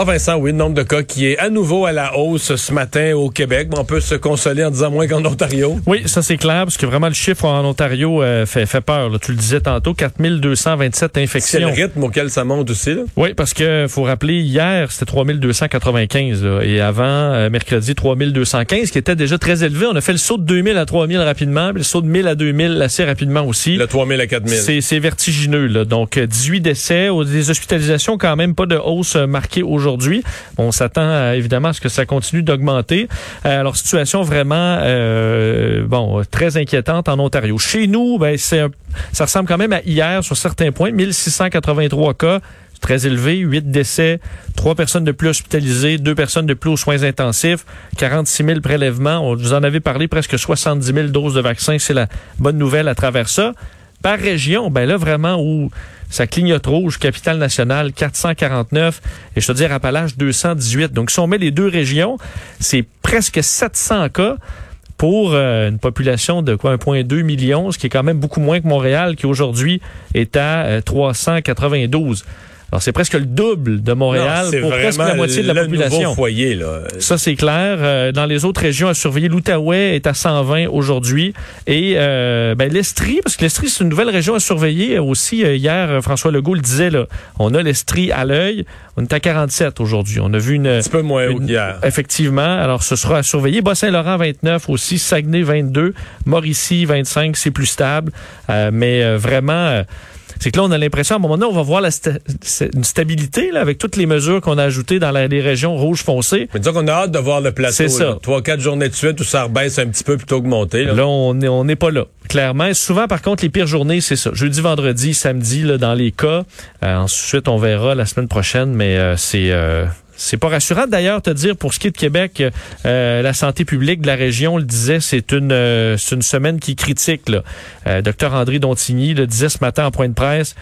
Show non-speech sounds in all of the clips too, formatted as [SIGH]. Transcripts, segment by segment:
Ah Vincent, oui, le nombre de cas qui est à nouveau à la hausse ce matin au Québec. on peut se consoler en disant moins qu'en Ontario. Oui, ça c'est clair, parce que vraiment le chiffre en Ontario euh, fait, fait peur. Tu le disais tantôt, 4227 infections. C'est le rythme auquel ça monte aussi. Là. Oui, parce que faut rappeler, hier c'était 3295 et avant, euh, mercredi, 3215, qui était déjà très élevé. On a fait le saut de 2000 à 3000 rapidement, puis le saut de 1000 à 2000 assez rapidement aussi. Le 3000 à 4000. C'est vertigineux. Là. Donc 18 décès, des hospitalisations quand même, pas de hausse marquée aujourd'hui aujourd'hui. On s'attend évidemment à ce que ça continue d'augmenter. Euh, alors, situation vraiment euh, bon très inquiétante en Ontario. Chez nous, ben, c'est ça ressemble quand même à hier sur certains points. 1683 cas très élevé, 8 décès, 3 personnes de plus hospitalisées, 2 personnes de plus aux soins intensifs, 46 000 prélèvements. On vous en avait parlé, presque 70 000 doses de vaccins. C'est la bonne nouvelle à travers ça. Par région, ben là, vraiment, où ça clignote rouge, capitale nationale 449 et je te dis Appalaches 218. Donc si on met les deux régions, c'est presque 700 cas pour euh, une population de quoi 1,2 million, ce qui est quand même beaucoup moins que Montréal qui aujourd'hui est à 392. Alors, c'est presque le double de Montréal pour presque la moitié de la population. foyer, là. Ça, c'est clair. Euh, dans les autres régions à surveiller, l'Outaouais est à 120 aujourd'hui. Et euh, ben, l'Estrie, parce que l'Estrie, c'est une nouvelle région à surveiller aussi. Euh, hier, François Legault le disait, là, on a l'Estrie à l'œil. On est à 47 aujourd'hui. On a vu une... Un petit peu moins hier. Effectivement. Alors, ce sera à surveiller. Bas-Saint-Laurent, 29 aussi. Saguenay, 22. Mauricie, 25. C'est plus stable. mais vraiment c'est que là, on a l'impression, à un moment donné, on va voir la une stabilité là, avec toutes les mesures qu'on a ajoutées dans les régions rouges foncées. Mais disons qu'on a hâte de voir le plateau. C'est ça. Trois, quatre journées de suite où ça rebaisse un petit peu plutôt que monter. Là, on n'est on pas là clairement. Souvent, par contre, les pires journées, c'est ça. Jeudi, vendredi, samedi, là, dans les cas. Euh, ensuite, on verra la semaine prochaine, mais euh, c'est euh, c'est pas rassurant d'ailleurs te dire pour ce qui est de Québec, euh, la santé publique de la région le disait, c'est une euh, c'est une semaine qui critique. Là. Euh, docteur André Dontigny le disait ce matin en point de presse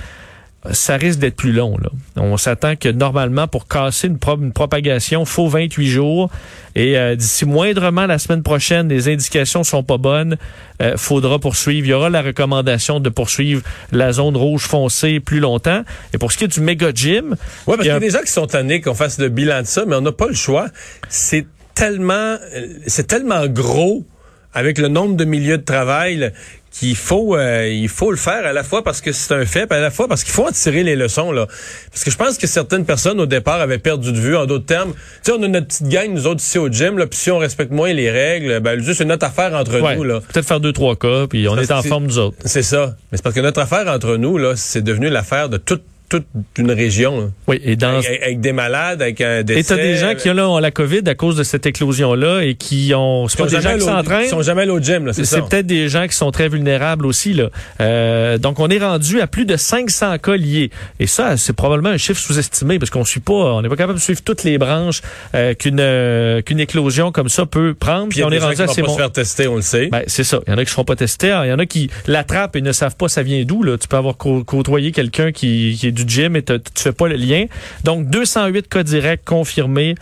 ça risque d'être plus long. Là. On s'attend que normalement, pour casser une, pro une propagation, faut 28 jours. Et euh, d'ici moindrement la semaine prochaine, les indications sont pas bonnes. Euh, faudra poursuivre. Il y aura la recommandation de poursuivre la zone rouge foncée plus longtemps. Et pour ce qui est du méga gym, ouais, parce qu'il y a des gens qui sont tannés qu'on fasse le bilan de ça, mais on n'a pas le choix. C'est tellement, euh, c'est tellement gros avec le nombre de milieux de travail qu'il faut euh, il faut le faire à la fois parce que c'est un fait, à la fois parce qu'il faut en tirer les leçons là. Parce que je pense que certaines personnes au départ avaient perdu de vue. En d'autres termes, tu sais, on a notre petite gang nous autres ici au gym là, puis si on respecte moins les règles, ben juste une autre affaire entre nous là. Peut-être faire deux trois cas, puis on est en forme nous autres. C'est ça. Mais c'est parce que notre affaire entre nous là, c'est devenu l'affaire de toute toute une région. Oui, et dans avec, des malades, avec un décès. Et t'as des gens qui là, ont la COVID à cause de cette éclosion-là et qui ont. C'est pas des gens qui s'entraînent. Ils sont jamais au gym, là, c'est C'est peut-être des gens qui sont très vulnérables aussi, là. Euh, donc, on est rendu à plus de 500 cas liés. Et ça, c'est probablement un chiffre sous-estimé parce qu'on suit pas, on n'est pas capable de suivre toutes les branches euh, qu'une euh, qu'une éclosion comme ça peut prendre. Puis on est rendu à ces pas se faire tester, on le sait. Ben, c'est ça. Il y en a qui ne seront pas testés. Il y en a qui l'attrapent et ne savent pas ça vient d'où. Là, tu peux avoir côtoyé quelqu'un qui, qui est du gym et tu fais pas le lien. Donc 208 cas directs confirmés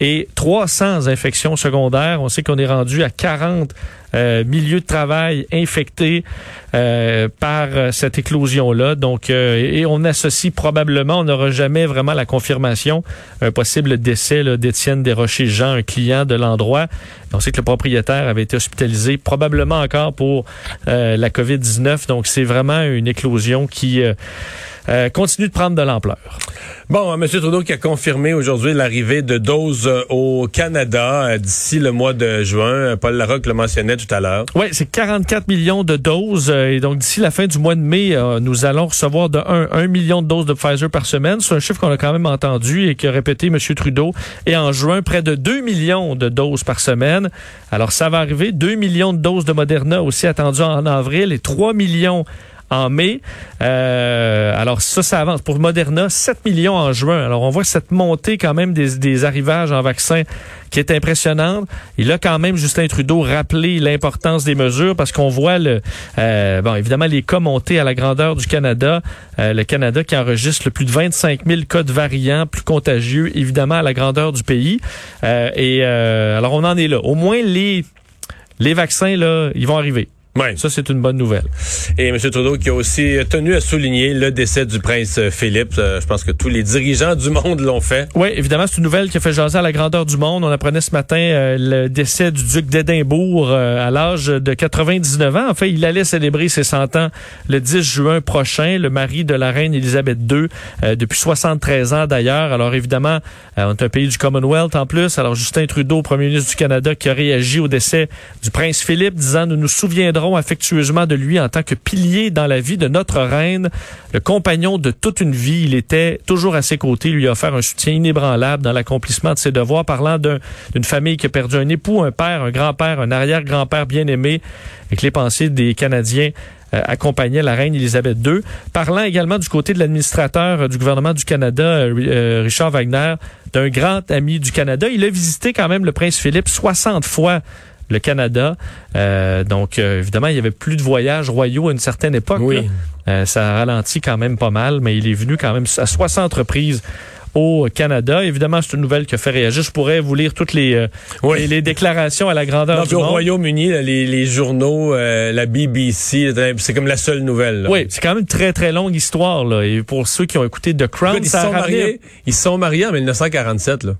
et 300 infections secondaires. On sait qu'on est rendu à 40 euh, milieux de travail infectés euh, par euh, cette éclosion-là. Donc, et on associe probablement, on n'aura jamais vraiment la confirmation, un possible décès d'Étienne Desrochers-Jean, un client de l'endroit. On sait que le propriétaire avait été hospitalisé probablement encore pour la COVID-19. Donc, c'est vraiment une éclosion qui euh, continue de prendre de l'ampleur. Bon, M. Trudeau qui a confirmé aujourd'hui l'arrivée de doses euh, au Canada euh, d'ici le mois de juin. Paul Larocque le mentionnait tout à l'heure. Oui, c'est 44 millions de doses. et donc, d'ici la fin du mois de mai, nous allons recevoir de 1, million de doses de Pfizer par semaine. C'est un chiffre qu'on a quand même entendu et a répété M. Trudeau. Et en juin, près de 2 millions de doses par semaine. Alors, ça va arriver. 2 millions de doses de Moderna aussi attendues en avril et 3 millions en mai. Euh, alors ça, ça avance. Pour Moderna, 7 millions en juin. Alors on voit cette montée quand même des, des arrivages en vaccins qui est impressionnante. Il a quand même, Justin Trudeau, rappelé l'importance des mesures parce qu'on voit, le, euh, bon, évidemment, les cas montés à la grandeur du Canada. Euh, le Canada qui enregistre le plus de 25 000 cas de variants plus contagieux, évidemment, à la grandeur du pays. Euh, et alors, on en est là. Au moins, les, les vaccins, là, ils vont arriver. Ouais. Ça, c'est une bonne nouvelle. Et M. Trudeau qui a aussi tenu à souligner le décès du prince Philippe. Euh, je pense que tous les dirigeants du monde l'ont fait. Oui, évidemment, c'est une nouvelle qui a fait jaser à la grandeur du monde. On apprenait ce matin euh, le décès du duc d'Édimbourg euh, à l'âge de 99 ans. En fait, il allait célébrer ses 100 ans le 10 juin prochain, le mari de la reine Élisabeth II, depuis 73 ans d'ailleurs. Alors évidemment, on est un pays du Commonwealth en plus. Alors Justin Trudeau, premier ministre du Canada, qui a réagi au décès du prince Philippe, disant « Nous nous souviendrons affectueusement de lui en tant que pilier dans la vie de notre reine, le compagnon de toute une vie. Il était toujours à ses côtés, lui a offert un soutien inébranlable dans l'accomplissement de ses devoirs, parlant d'une famille qui a perdu un époux, un père, un grand-père, un arrière-grand-père bien aimé, avec les pensées des Canadiens euh, accompagnaient la reine Elisabeth II. Parlant également du côté de l'administrateur du gouvernement du Canada, euh, euh, Richard Wagner, d'un grand ami du Canada. Il a visité quand même le prince Philippe 60 fois le Canada. Euh, donc, euh, évidemment, il y avait plus de voyages royaux à une certaine époque. Oui. Euh, ça ralentit quand même pas mal, mais il est venu quand même à 60 reprises au Canada. Évidemment, c'est une nouvelle qui a fait réagir. Je pourrais vous lire toutes les, les, déclarations à la grandeur du au monde. Au Royaume-Uni, les, les, journaux, la BBC, c'est comme la seule nouvelle. Oui, c'est quand même une très, très longue histoire. Là. Et pour ceux qui ont écouté The Crown, ils, sont mariés, ils sont mariés en 1947. Là.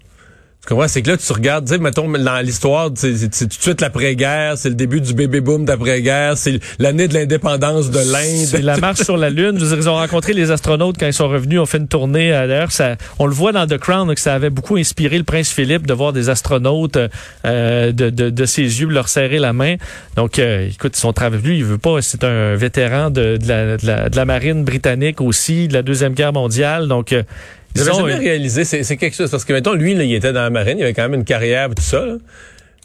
Comprends? C'est que là, tu regardes, tu sais, mettons, dans l'histoire, c'est tout de suite l'après-guerre, c'est le début du bébé-boom d'après-guerre, c'est l'année de l'indépendance de l'Inde. C'est la marche sur la Lune. ils ont rencontré les astronautes quand ils sont revenus, ont fait une tournée. Euh, d'ailleurs, ça, on le voit dans The Crown, que ça avait beaucoup inspiré le prince Philippe de voir des astronautes euh, de, de, de, ses yeux leur serrer la main. Donc, euh, écoute, ils sont traversés. il veut pas, c'est un vétéran de, de, la, de, la, marine britannique aussi, de la Deuxième Guerre mondiale. Donc, euh, j'avais jamais réalisé, c'est quelque chose, parce que mettons, lui, là, il était dans la marine, il avait quand même une carrière tout ça,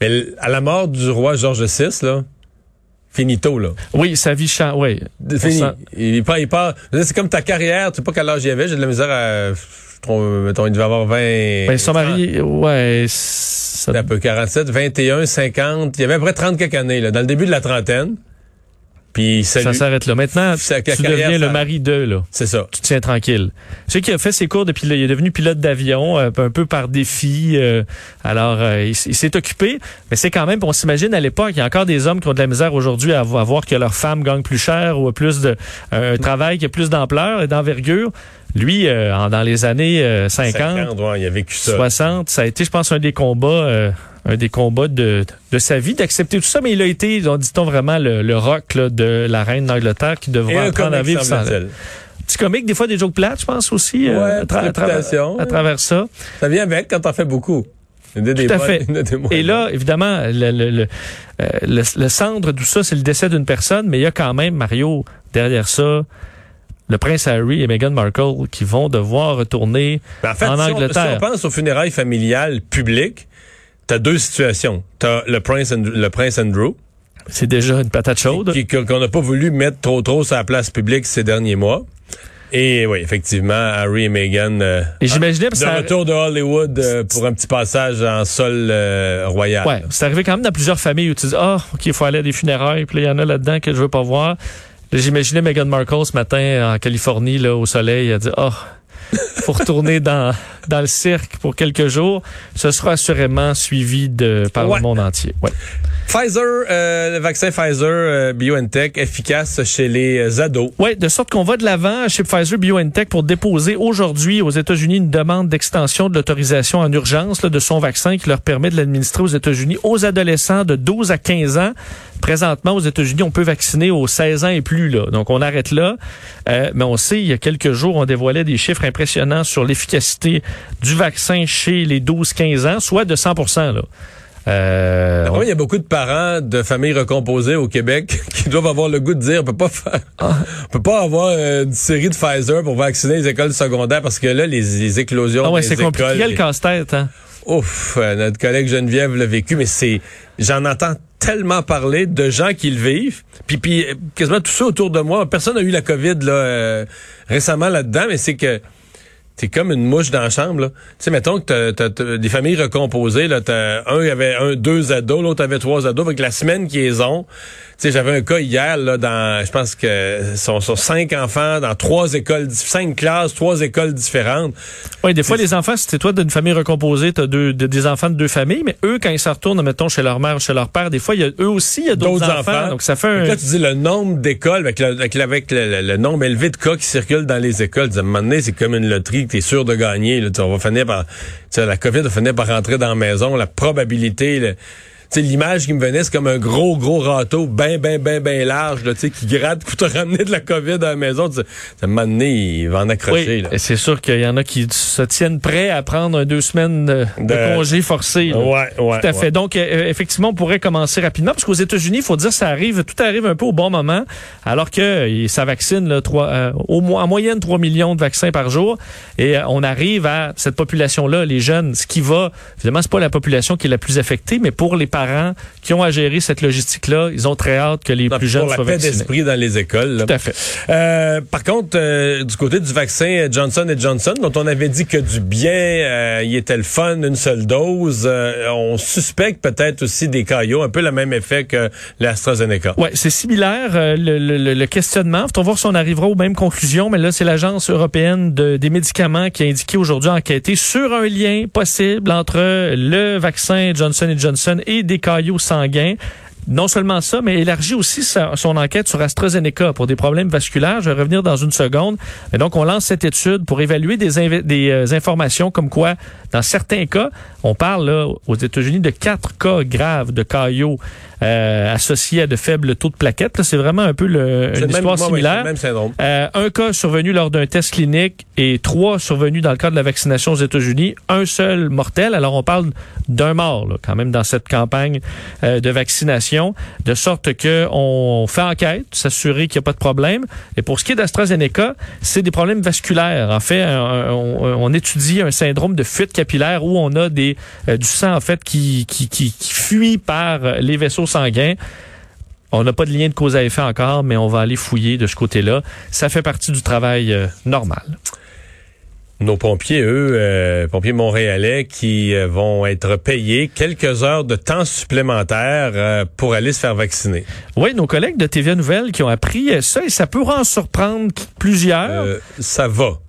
mais à la mort du roi George VI, là, finito, là. Oui, sa vie change, oui. Fini. Il part, il part, c'est comme ta carrière, tu sais pas quel âge il avait, j'ai de la misère à, je trouve, mettons, il devait avoir 20... Ben, son mari, ouais, ça... Un peu 47, 21, 50, il y avait à peu près 30 quelques années, là, dans le début de la trentaine. Puis ça s'arrête là. Maintenant, tu deviens le mari d'eux, là. C'est ça. Tu te tiens tranquille. sais qu'il a fait ses cours depuis, il est devenu pilote d'avion, euh, un peu par défi. Euh, alors, euh, il, s'est occupé. Mais c'est quand même, on s'imagine à l'époque, il y a encore des hommes qui ont de la misère aujourd'hui à, voir que leur femme gagne plus cher ou plus de un travail qui a plus d'ampleur et d'envergure. Lui, dans les années 50, 50 il a vécu ça. 60, ça a été, je pense, un des combats un des combats de, de sa vie, d'accepter tout ça, mais il a été, dit-on vraiment, le, le rock là, de la reine d'Angleterre qui devrait apprendre à vivre sans Petit comique, des fois des jokes plates, je pense aussi, euh, à, travers ça. Ça vient avec quand t'en fais beaucoup. Tout à fait. Et là, évidemment, le, le, le, euh, le, centre de tout ça, c'est le décès d'une personne, mais il y a quand même, Mario, derrière ça, le prince Harry et Meghan Markle qui vont devoir retourner en, fait, en Angleterre. si on pense aux funérailles familiales publiques, t'as deux situations. T'as le prince, le prince Andrew. C'est déjà une patate chaude. Qu'on n'a pas voulu mettre trop trop sur la place publique ces derniers mois. Et oui, effectivement, Harry et Meghan. Euh, et j'imaginais de retour de Hollywood euh, pour un petit passage en sol euh, royal. Ouais, c'est arrivé quand même dans plusieurs familles où tu dis ah, ok, il faut aller à des funérailles, puis il y en a là-dedans que je veux pas voir. J'imaginais Meghan Markle ce matin en Californie là au soleil, elle dit ah. Oh, faut retourner dans, dans le cirque pour quelques jours. Ce sera assurément suivi de, par le monde entier. Ouais. Pfizer, euh, le vaccin Pfizer euh, BioNTech efficace chez les ados. Oui, de sorte qu'on va de l'avant chez Pfizer BioNTech pour déposer aujourd'hui aux États-Unis une demande d'extension de l'autorisation en urgence de son vaccin qui leur permet de l'administrer aux États-Unis aux adolescents de 12 à 15 ans. Présentement, aux États-Unis, on peut vacciner aux 16 ans et plus. Là. Donc, on arrête là. Euh, mais on sait, il y a quelques jours, on dévoilait des chiffres impressionnants sur l'efficacité du vaccin chez les 12-15 ans, soit de 100 là. Euh, il y a beaucoup de parents de familles recomposées au Québec [LAUGHS] qui doivent avoir le goût de dire on peut pas faire, ah. on peut pas avoir euh, une série de Pfizer pour vacciner les écoles secondaires parce que là les, éclosions. Ah ouais, c'est compliqué le casse-tête. Hein? Ouf, euh, notre collègue Geneviève l'a vécu, mais c'est, j'en entends tellement parlé de gens qui le vivent. Puis, puis quasiment tout ça autour de moi. Personne n'a eu la COVID là, euh, récemment là-dedans, mais c'est que c'est comme une mouche dans la chambre. Là. Tu sais, mettons que t'as, t'as, des familles recomposées. Là, t'as, un avait un, deux ados, l'autre avait trois ados. Avec la semaine qu'ils ont, tu sais, j'avais un cas hier là, dans, je pense que sont, sont cinq enfants dans trois écoles, cinq classes, trois écoles différentes. Oui, des fois les enfants, c'était toi d'une famille recomposée, t'as deux, des enfants de deux familles, mais eux quand ils se retournent, mettons chez leur mère ou chez leur père, des fois y a eux aussi il y a d'autres, enfants, Donc ça fait un. Là, tu dis le nombre d'écoles avec, le, avec, avec le, nombre élevé de cas qui circulent dans les écoles. À un moment donné, c'est comme une loterie que t'es sûr de gagner. Là, on va finir par, la COVID va finir par rentrer dans la maison. La probabilité l'image qui me venait, c'est comme un gros, gros râteau, ben, ben, ben, ben large, là, qui gratte [LAUGHS] pour te ramener de la COVID à la maison. Ça, m'a donné, il va en accrocher. Oui, c'est sûr qu'il y en a qui se tiennent prêts à prendre deux semaines de, de... congé forcé. Ouais, ouais, Tout à fait. Donc, euh, effectivement, on pourrait commencer rapidement, parce qu'aux États-Unis, il faut dire, ça arrive, tout arrive un peu au bon moment, alors que ça vaccine là, trois, euh, au en moyenne 3 millions de vaccins par jour, et euh, on arrive à cette population-là, les jeunes, ce qui va, évidemment, c'est pas la population qui est la plus affectée, mais pour les parents qui ont à gérer cette logistique-là. Ils ont très hâte que les plus jeunes soient vaccinés. D'esprit dans les écoles. Tout à fait. Euh, par contre, euh, du côté du vaccin Johnson Johnson, dont on avait dit que du bien, euh, il était le fun, une seule dose, on suspecte peut-être aussi des caillots, un peu le même effet que l'AstraZeneca. Oui, c'est similaire, le, le, le, questionnement. Faut voir si on arrivera aux mêmes conclusions, mais là, c'est l'Agence européenne de, des médicaments qui a indiqué aujourd'hui enquêter sur un lien possible entre le vaccin Johnson Johnson et des caillots sanguins. Non seulement ça, mais élargit aussi son enquête sur AstraZeneca pour des problèmes vasculaires. Je vais revenir dans une seconde. Et donc, on lance cette étude pour évaluer des, euh, informations comme quoi, dans certains cas, on parle aux États-Unis de quatre cas graves de caillots euh, associés à de faibles taux de plaquettes. C'est vraiment un peu le, une histoire similaire. Euh, un cas survenu lors d'un test clinique et trois survenus dans le cadre de la vaccination aux États-Unis. Un seul mortel. Alors, on parle d'un mort là, quand même dans cette campagne euh, de vaccination, de sorte que on fait enquête, s'assurer qu'il n'y a pas de problème. Et pour ce qui est d'AstraZeneca, c'est des problèmes vasculaires. En fait, on, on, étudie un syndrome de fuite capillaire où on a des euh, du sang en fait qui, qui, qui, qui fuit par les vaisseaux sanguins. On n'a pas de lien de cause à effet encore, mais on va aller fouiller de ce côté-là. Ça fait partie du travail euh, normal. Nos pompiers, eux, euh, pompiers montréalais, qui euh, vont être payés quelques heures de temps supplémentaires pour aller se faire vacciner. Oui, nos collègues de TVA Nouvelles qui ont appris ça, et ça pourra en surprendre plusieurs. ça va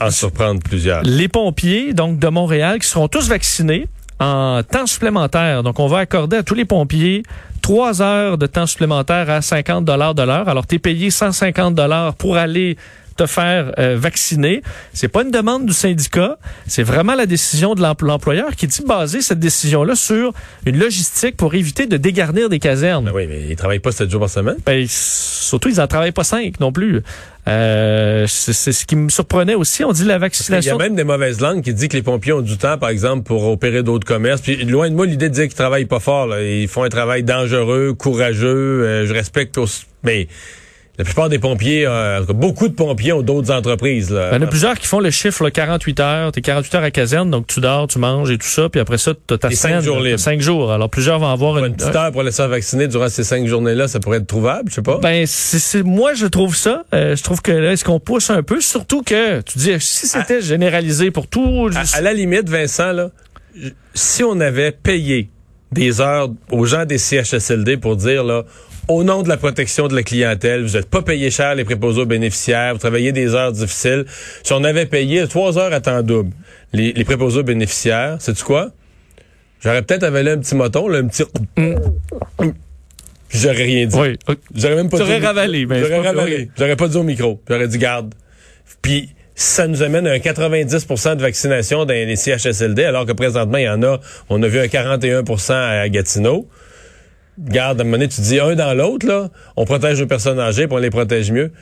en surprendre plusieurs. Les pompiers, donc, de Montréal, qui seront tous vaccinés en temps supplémentaire. Donc, on va accorder à tous les pompiers trois heures de temps supplémentaire à 50 dollars de l'heure. Alors, tu es payé 150 dollars pour aller te faire euh, vacciner. C'est pas une demande du syndicat, c'est vraiment la décision de l'employeur qui dit baser cette décision-là sur une logistique pour éviter de dégarnir des casernes. Ben oui, mais ils travaillent pas sept jours par semaine. Ben, surtout, ils en travaillent pas cinq non plus. Euh, c'est ce qui me surprenait aussi. On dit la vaccination. Il y a même des mauvaises langues qui disent que les pompiers ont du temps, par exemple, pour opérer d'autres commerces. Puis loin de moi l'idée de dire qu'ils travaillent pas fort. Là. Ils font un travail dangereux, courageux. Euh, je respecte aussi. Mais la plupart des pompiers, euh, beaucoup de pompiers ont d'autres entreprises. Là. Ben, il y en a plusieurs qui font le chiffre là, 48 heures. T'es 48 heures à caserne, donc tu dors, tu manges et tout ça, puis après ça, t'as ta semaine. 5 jours libres. 5 jours. Alors plusieurs vont avoir une, une petite heure pour aller se faire vacciner durant ces 5 journées-là, ça pourrait être trouvable, je sais pas. Ben c'est moi je trouve ça. Euh, je trouve que là, est-ce qu'on pousse un peu, surtout que tu dis si c'était généralisé pour tout. À, à la limite, Vincent là, si on avait payé des heures aux gens des CHSLD pour dire là au nom de la protection de la clientèle, vous n'êtes pas payé cher les préposés aux bénéficiaires, vous travaillez des heures difficiles. Si on avait payé trois heures à temps double, les, les préposés aux bénéficiaires, sais-tu quoi? J'aurais peut-être avalé un petit moton, là, un petit... J'aurais rien dit. Oui. J'aurais même pas dit. ravalé, J'aurais ravalé. J'aurais pas dit au micro. J'aurais dit garde. Puis ça nous amène à un 90% de vaccination dans les CHSLD, alors que présentement, il y en a, on a vu un 41% à Gatineau garde, à un moment donné, tu dis un dans l'autre, là, on protège les personnes âgées, puis on les protège mieux.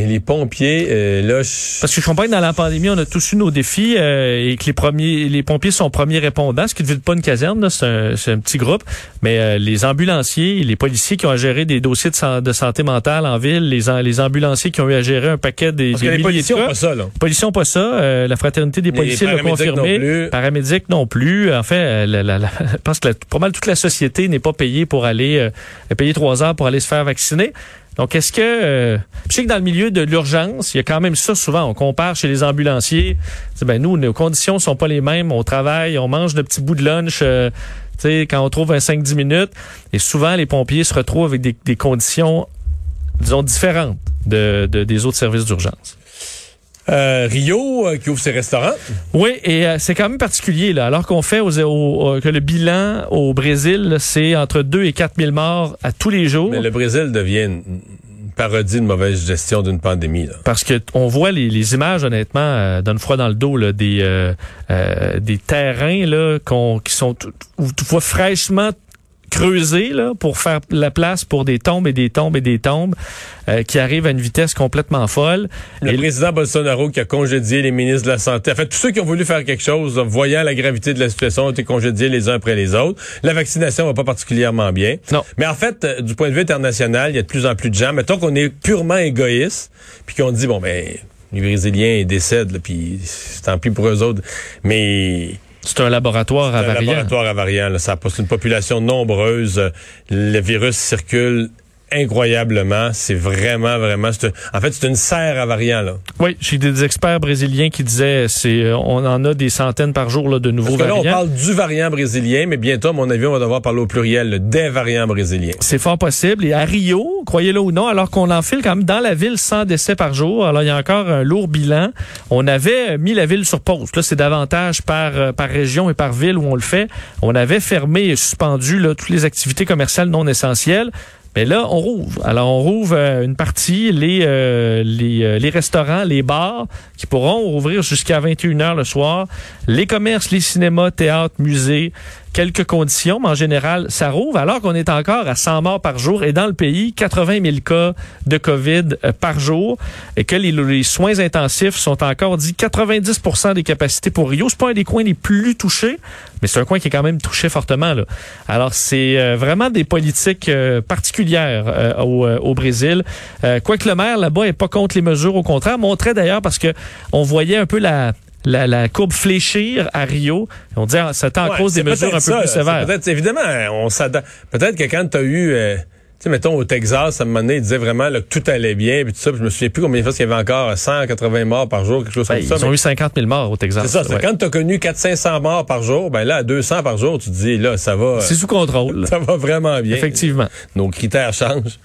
Et les pompiers, euh, là, je- Parce que je comprends que dans la pandémie, on a tous eu nos défis euh, et que les premiers, les pompiers sont premiers répondants, ce qui ne veut pas une caserne, c'est un, un petit groupe. Mais euh, les ambulanciers, les policiers qui ont à gérer des dossiers de, san- de santé mentale en ville, les, les ambulanciers qui ont eu à gérer un paquet des, parce des que les policiers de ont cas. pas ça, là. Les policiers n'ont pas ça. Euh, la fraternité des policiers l'a confirmé. non plus. Paramédics non plus. En fait, euh, la- la- la- [LAUGHS] je pense que la- pas mal toute la société n'est pas payée pour aller euh, payer trois heures pour aller se faire vacciner. Donc, est-ce que... euh, je sais que dans le milieu de l'urgence, il y a quand même ça souvent. On compare chez les ambulanciers. Ben, nous, nos conditions sont pas les mêmes. On travaille, on mange de petits bouts de lunch. euh, quand on trouve un 5-10 minutes. Et souvent, les pompiers se retrouvent avec des, des conditions, disons, différentes de, de- des autres services d'urgence. Euh, Rio, euh, qui ouvre ses restaurants. Oui, et euh, c'est quand même particulier. Là. Alors qu'on fait aux, au- euh, que le bilan au Brésil, c'est entre 2 et 4 000 morts à tous les jours. Mais le Brésil devient une parodie de mauvaise gestion d'une pandémie, là. Parce que on voit les, les images, honnêtement, euh, donne froid dans le dos, là, des, euh, euh, des terrains là, qu'on, qui sont tout- où tu vois fraîchement creusés là, pour faire la place pour des tombes et des tombes et des tombes euh, qui arrivent à une vitesse complètement folle. Le Et- président Bolsonaro qui a congédié les ministres de la Santé. En fait, tous ceux qui ont voulu faire quelque chose, là, voyant la gravité de la situation, ont été congédiés les uns après les autres. La vaccination va pas particulièrement bien. Non. Mais en fait, euh, du point de vue international, il y a de plus en plus de gens. Mettons qu'on est purement égoïste, puis qu'on dit, bon, ben, les Brésiliens ils décèdent, là, puis tant pis pour eux autres. Mais C'est un laboratoire à c'est un laboratoire à variants. Là. Ça pose une population nombreuse. Le virus circule incroyablement. C'est vraiment, vraiment... en fait, c'est une serre à variants. Là. Oui, j'ai des experts brésiliens qui disaient c'est euh, on en a des centaines par jour là, de nouveaux Parce que là, on variants. parle du variant brésilien, mais bientôt, à mon avis, on va devoir parler au pluriel là, des variants brésiliens. C'est fort possible. Et à Rio, croyez-le ou non, alors qu'on enfile quand même dans la ville 100 décès par jour, alors il y a encore un lourd bilan. On avait mis la ville sur pause. Là, c'est davantage par, euh, par région et par ville où on le fait. On avait fermé et suspendu là, toutes les activités commerciales non essentielles. Mais là, on rouvre. Alors, on rouvre euh, une partie, les, euh, les, euh, les restaurants, les bars, qui pourront ouvrir jusqu'à 21h le soir, les commerces, les cinémas, théâtres, musées, quelques conditions, mais en général, ça rouvre, alors qu'on est encore à 100 morts par jour et dans le pays, 80 000 cas de COVID euh, par jour et que les, soins intensifs sont encore dit 90% des capacités pour Rio. C'est pas un des coins les plus touchés, mais c'est un coin qui est quand même touché fortement. Alors, c'est euh, vraiment des politiques euh, particulières au, au Brésil. Quoique le maire là-bas est pas contre les mesures, au contraire, montrait d'ailleurs parce que on voyait un peu la la, la courbe fléchir à Rio. On dit ah, c'était en Ouais, cause des mesures un peu ça, plus sévères. Peut-être, évidemment, on s'adapte. Peut-être que quand tu as eu... euh, tu sais, mettons, au Texas, à un moment donné, ils disaient vraiment là, que tout allait bien, puis tout ça. Puis je me souviens plus combien de fois qu'il y avait encore 180 morts par jour, quelque chose Ben, comme ils ça. ont mais- eu 50 000 morts au Texas. C'est ça, Ouais. quand tu as connu 400-500 morts par jour, ben là, à 200 par jour, tu te dis, là, ça va, C'est sous contrôle. [LAUGHS] ça va vraiment bien. Effectivement. Nos critères changent.